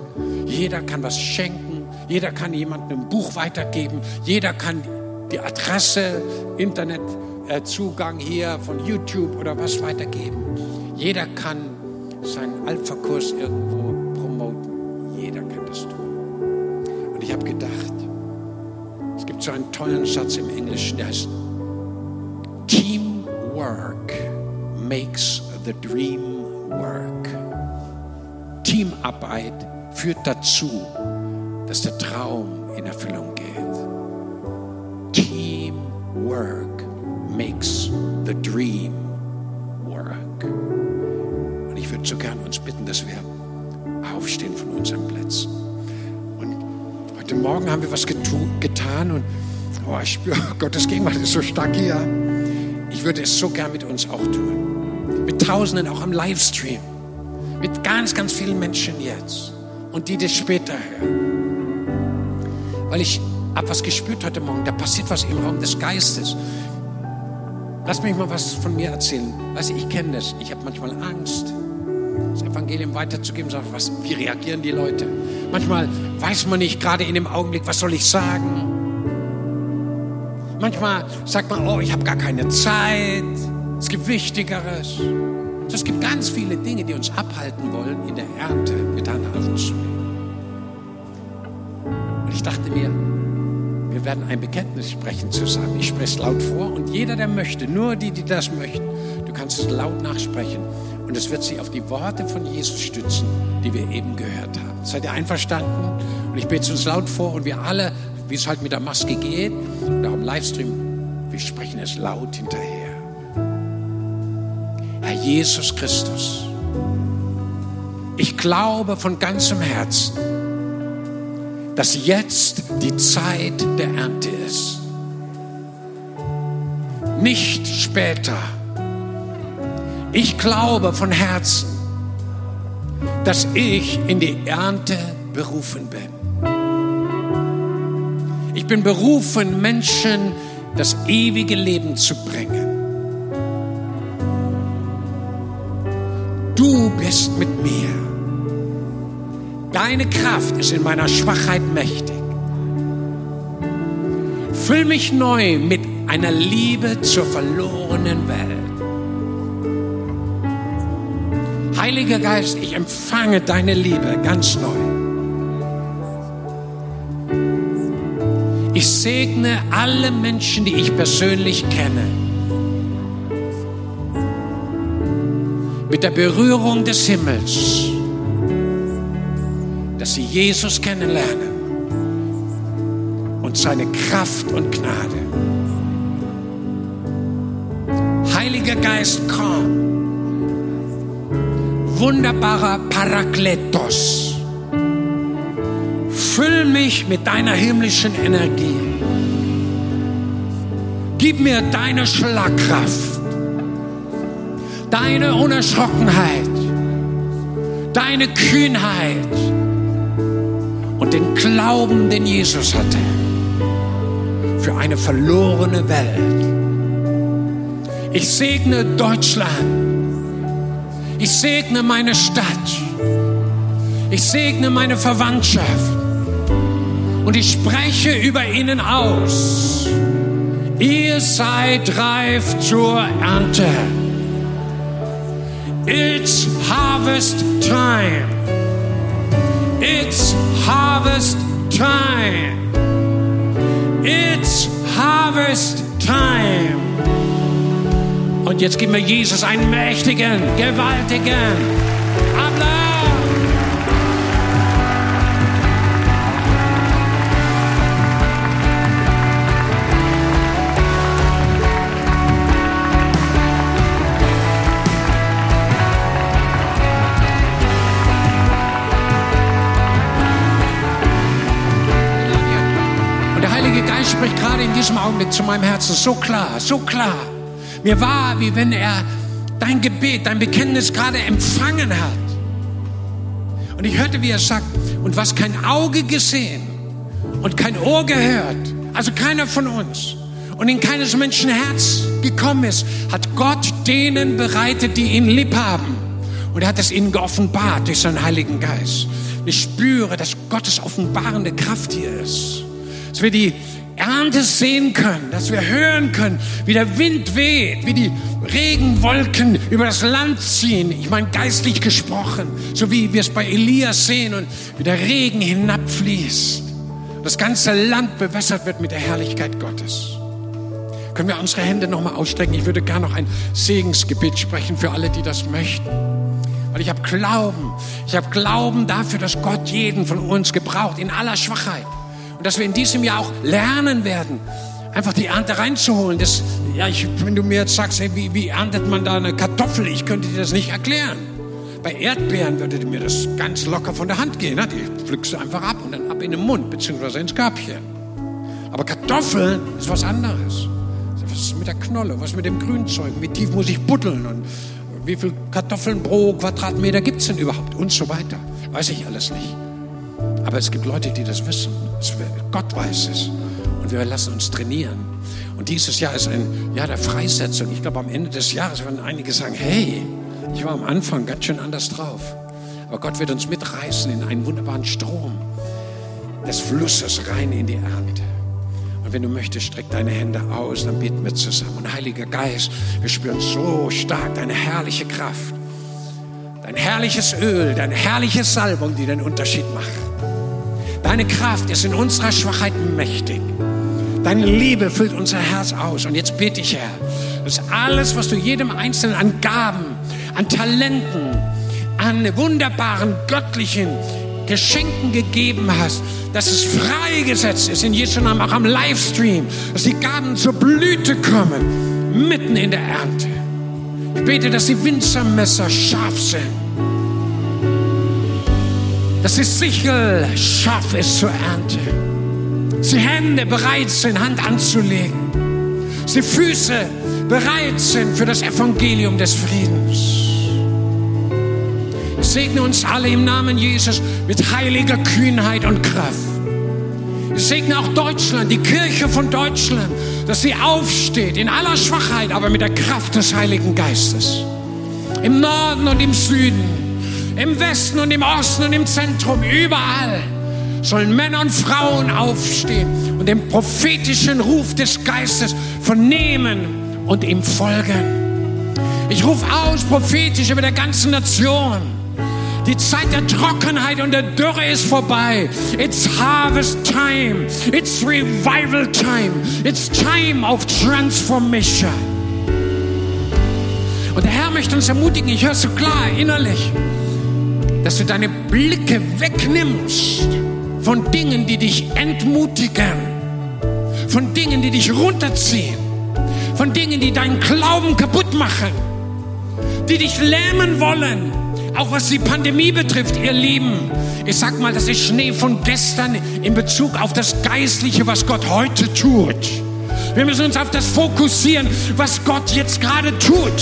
jeder kann was schenken, jeder kann jemandem ein Buch weitergeben, jeder kann die Adresse, Internetzugang hier von YouTube oder was weitergeben. Jeder kann seinen Alpha-Kurs irgendwo promoten. Jeder kann das tun. Und ich habe gedacht, es gibt so einen tollen Satz im Englischen, der heißt Teamwork makes the dream work. Teamarbeit führt dazu, dass der Traum in Erfüllung geht. Teamwork makes the dream work. Und ich würde so gern uns bitten, dass wir aufstehen von unseren Plätzen. Und heute Morgen haben wir was getan und oh, ich spüre, [LAUGHS] Gottes Gegenwart ist so stark hier. Ich würde es so gern mit uns auch tun mit Tausenden auch am Livestream, mit ganz, ganz vielen Menschen jetzt und die das später hören. Weil ich habe was gespürt heute Morgen, da passiert was im Raum des Geistes. Lass mich mal was von mir erzählen. Weißt ich kenne das. Ich habe manchmal Angst, das Evangelium weiterzugeben. Sag, was, wie reagieren die Leute? Manchmal weiß man nicht gerade in dem Augenblick, was soll ich sagen. Manchmal sagt man, oh, ich habe gar keine Zeit. Es gibt Wichtigeres. Es gibt ganz viele Dinge, die uns abhalten wollen, in der Ernte miteinander aufzunehmen. Und ich dachte mir, wir werden ein Bekenntnis sprechen zusammen. Ich spreche es laut vor und jeder, der möchte, nur die, die das möchten, du kannst es laut nachsprechen. Und es wird sich auf die Worte von Jesus stützen, die wir eben gehört haben. Seid ihr einverstanden? Und ich bete es uns laut vor und wir alle, wie es halt mit der Maske geht, oder am Livestream, wir sprechen es laut hinterher. Jesus Christus. Ich glaube von ganzem Herzen, dass jetzt die Zeit der Ernte ist. Nicht später. Ich glaube von Herzen, dass ich in die Ernte berufen bin. Ich bin berufen, Menschen das ewige Leben zu bringen. Du bist mit mir. Deine Kraft ist in meiner Schwachheit mächtig. Füll mich neu mit einer Liebe zur verlorenen Welt. Heiliger Geist, ich empfange deine Liebe ganz neu. Ich segne alle Menschen, die ich persönlich kenne mit der Berührung des Himmels. Dass sie Jesus kennenlernen und seine Kraft und Gnade. Heiliger Geist, komm. Wunderbarer Parakletos. Füll mich mit deiner himmlischen Energie. Gib mir deine Schlagkraft, deine Unerschrockenheit, deine Kühnheit den Glauben, den Jesus hatte für eine verlorene Welt. Ich segne Deutschland. Ich segne meine Stadt. Ich segne meine Verwandtschaft. Und ich spreche über ihnen aus. Ihr seid reif zur Ernte. It's harvest time. It's harvest time. It's harvest time. Und jetzt geben wir Jesus einen mächtigen, gewaltigen gerade in diesem Augenblick zu meinem Herzen so klar, so klar. Mir war, wie wenn er dein Gebet, dein Bekenntnis gerade empfangen hat. Und ich hörte, wie er sagt, und was kein Auge gesehen und kein Ohr gehört, also keiner von uns, und in keines Menschen Herz gekommen ist, hat Gott denen bereitet, die ihn lieb haben. Und er hat es ihnen geoffenbart durch seinen Heiligen Geist. Ich spüre, dass Gottes offenbarende Kraft hier ist. Dass wir die Ernte sehen können, dass wir hören können, wie der Wind weht, wie die Regenwolken über das Land ziehen. Ich meine geistlich gesprochen, so wie wir es bei Elias sehen und wie der Regen hinabfließt. Das ganze Land bewässert wird mit der Herrlichkeit Gottes. Können wir unsere Hände nochmal ausstrecken? Ich würde gerne noch ein Segensgebet sprechen für alle, die das möchten. Weil ich habe Glauben. Ich habe Glauben dafür, dass Gott jeden von uns gebraucht, in aller Schwachheit. Und dass wir in diesem Jahr auch lernen werden, einfach die Ernte reinzuholen. Das, ja, ich, wenn du mir jetzt sagst, hey, wie, wie erntet man da eine Kartoffel? Ich könnte dir das nicht erklären. Bei Erdbeeren würde mir das ganz locker von der Hand gehen. Ne? Die pflückst du einfach ab und dann ab in den Mund, beziehungsweise ins Körbchen. Aber Kartoffeln ist was anderes. Was ist mit der Knolle? Was mit dem Grünzeug? Wie tief muss ich buddeln? Und wie viel Kartoffeln pro Quadratmeter gibt es denn überhaupt? Und so weiter. Weiß ich alles nicht. Aber es gibt Leute, die das wissen. Gott weiß es. Und wir lassen uns trainieren. Und dieses Jahr ist ein Jahr der Freisetzung. Ich glaube, am Ende des Jahres werden einige sagen, hey, ich war am Anfang ganz schön anders drauf. Aber Gott wird uns mitreißen in einen wunderbaren Strom des Flusses rein in die Ernte. Und wenn du möchtest, streck deine Hände aus, dann beten wir zusammen. Und Heiliger Geist, wir spüren so stark deine herrliche Kraft, dein herrliches Öl, deine herrliche Salbung, die den Unterschied macht. Deine Kraft ist in unserer Schwachheit mächtig. Deine Liebe füllt unser Herz aus. Und jetzt bete ich, Herr, dass alles, was du jedem Einzelnen an Gaben, an Talenten, an wunderbaren göttlichen Geschenken gegeben hast, dass es freigesetzt ist in Jesu Namen, auch am Livestream, dass die Gaben zur Blüte kommen, mitten in der Ernte. Ich bete, dass die Winzermesser scharf sind, dass die Sichel scharf ist zur Ernte, die Hände bereit sind, Hand anzulegen, die Füße bereit sind für das Evangelium des Friedens. Ich segne uns alle im Namen Jesus mit heiliger Kühnheit und Kraft. Ich segne auch Deutschland, die Kirche von Deutschland, dass sie aufsteht in aller Schwachheit, aber mit der Kraft des Heiligen Geistes. Im Norden und im Süden, im Westen und im Osten und im Zentrum, überall sollen Männer und Frauen aufstehen und den prophetischen Ruf des Geistes vernehmen und ihm folgen. Ich rufe aus prophetisch über der ganzen Nation. Die Zeit der Trockenheit und der Dürre ist vorbei. It's harvest time. It's revival time. It's time of transformation. Und der Herr möchte uns ermutigen, ich höre es so klar innerlich. Dass du deine Blicke wegnimmst von Dingen, die dich entmutigen, von Dingen, die dich runterziehen, von Dingen, die deinen Glauben kaputt machen, die dich lähmen wollen. Auch was die Pandemie betrifft, ihr Lieben. Ich sag mal, das ist Schnee von gestern in Bezug auf das Geistliche, was Gott heute tut. Wir müssen uns auf das fokussieren, was Gott jetzt gerade tut.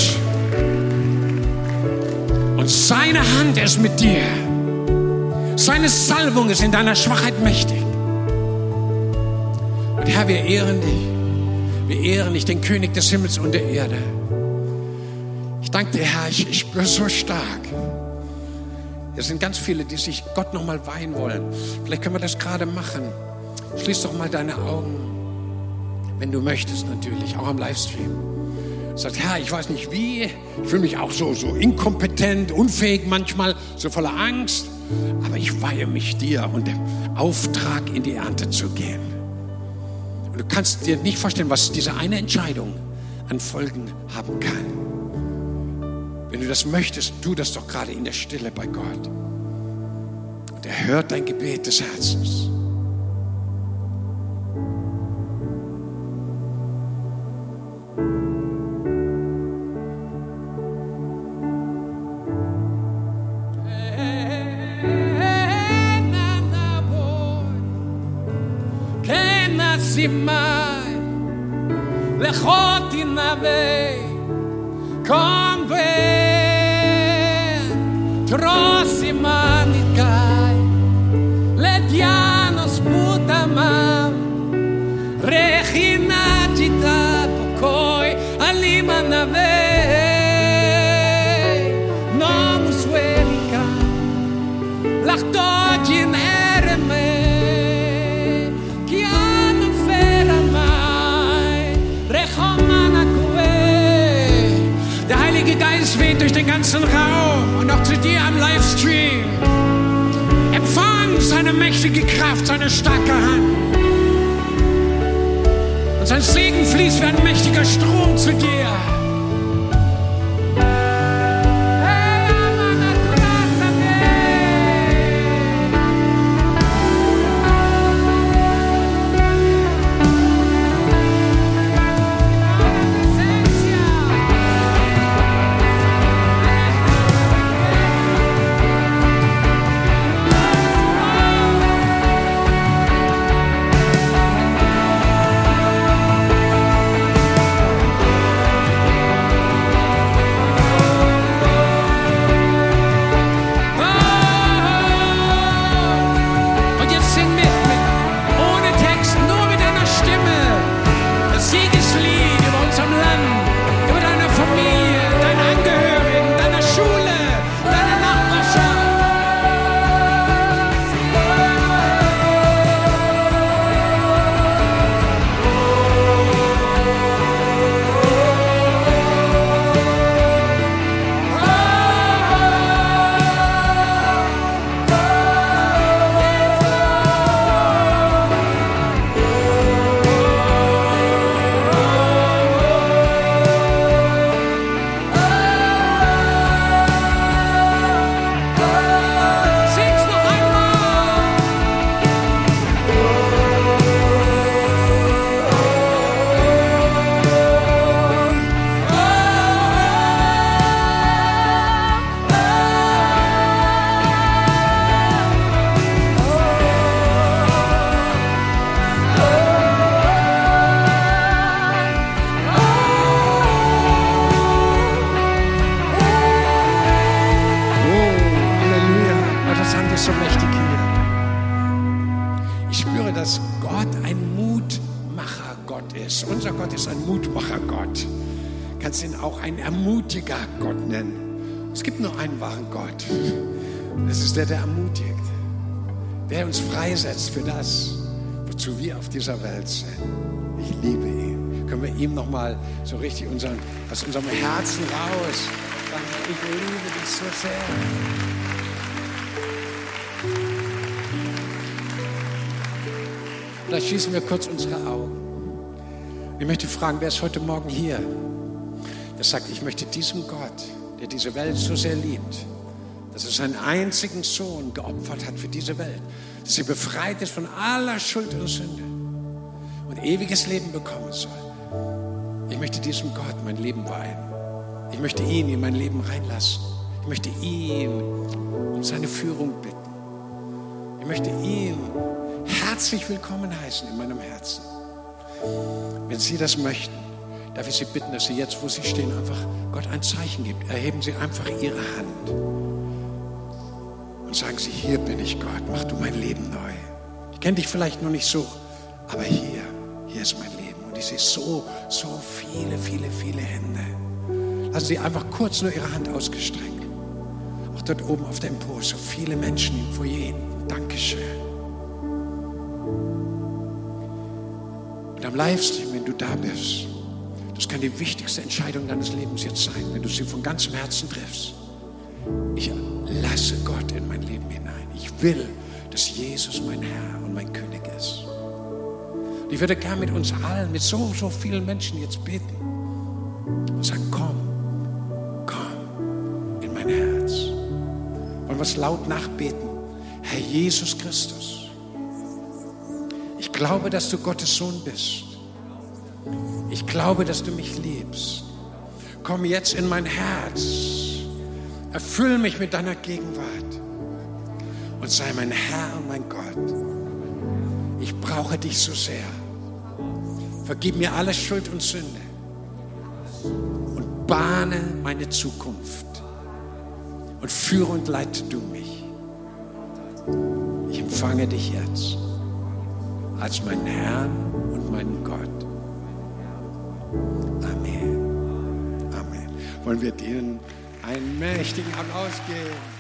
Seine Hand ist mit dir. Seine Salbung ist in deiner Schwachheit mächtig. Und Herr, wir ehren dich. Wir ehren dich, den König des Himmels und der Erde. Ich danke dir, Herr, ich, ich spüre so stark. Es sind ganz viele, die sich Gott noch mal weihen wollen. Vielleicht können wir das gerade machen. Schließ doch mal deine Augen, wenn du möchtest natürlich, auch am Livestream. Sagt, Herr, ich weiß nicht wie, ich fühle mich auch so, so inkompetent, unfähig manchmal, so voller Angst, aber ich weihe mich dir und dem Auftrag in die Ernte zu gehen. Und du kannst dir nicht vorstellen, was diese eine Entscheidung an Folgen haben kann. Wenn du das möchtest, tu das doch gerade in der Stille bei Gott. Und er hört dein Gebet des Herzens. Raum und auch zu dir am Livestream. Empfang seine mächtige Kraft, seine starke Hand. Und sein Segen fließt wie ein mächtiger Strom zu dir. Der, der ermutigt. Der uns freisetzt für das, wozu wir auf dieser Welt sind. Ich liebe ihn. Können wir ihm nochmal so richtig unseren, aus unserem Herzen raus sagen, ich liebe dich so sehr. Vielleicht schließen wir kurz unsere Augen. Ich möchte fragen, wer ist heute Morgen hier, der sagt, ich möchte diesem Gott, der diese Welt so sehr liebt, dass er seinen einzigen Sohn geopfert hat für diese Welt, dass sie befreit ist von aller Schuld und Sünde und ewiges Leben bekommen soll. Ich möchte diesem Gott mein Leben weihen. Ich möchte ihn in mein Leben reinlassen. Ich möchte ihn um seine Führung bitten. Ich möchte ihn herzlich willkommen heißen in meinem Herzen. Wenn Sie das möchten, darf ich Sie bitten, dass Sie jetzt, wo Sie stehen, einfach Gott ein Zeichen geben. Erheben Sie einfach Ihre Hand und sagen Sie, hier bin ich Gott, mach du mein Leben neu. Ich kenne dich vielleicht noch nicht so, aber hier, hier ist mein Leben. Und ich sehe so, so viele, viele, viele Hände. Lassen Sie einfach kurz nur Ihre Hand ausgestreckt. Auch dort oben auf der Empore, so viele Menschen im Foyer. Dankeschön. Und am Livestream, wenn du da bist, das kann die wichtigste Entscheidung deines Lebens jetzt sein, wenn du sie von ganzem Herzen triffst. Ich lasse Gott in mein Leben hinein. Ich will, dass Jesus mein Herr und mein König ist. Und ich würde gerne mit uns allen, mit so, so vielen Menschen jetzt beten und sagen, komm, komm in mein Herz. Wollen wir es laut nachbeten? Herr Jesus Christus, ich glaube, dass du Gottes Sohn bist. Ich glaube, dass du mich liebst. Komm jetzt in mein Herz. Erfüll mich mit deiner Gegenwart und sei mein Herr und mein Gott. Ich brauche dich so sehr. Vergib mir alle Schuld und Sünde und bahne meine Zukunft und führe und leite du mich. Ich empfange dich jetzt als meinen Herrn und meinen Gott. Amen. Amen. Wollen wir denen einen mächtigen Applaus geben?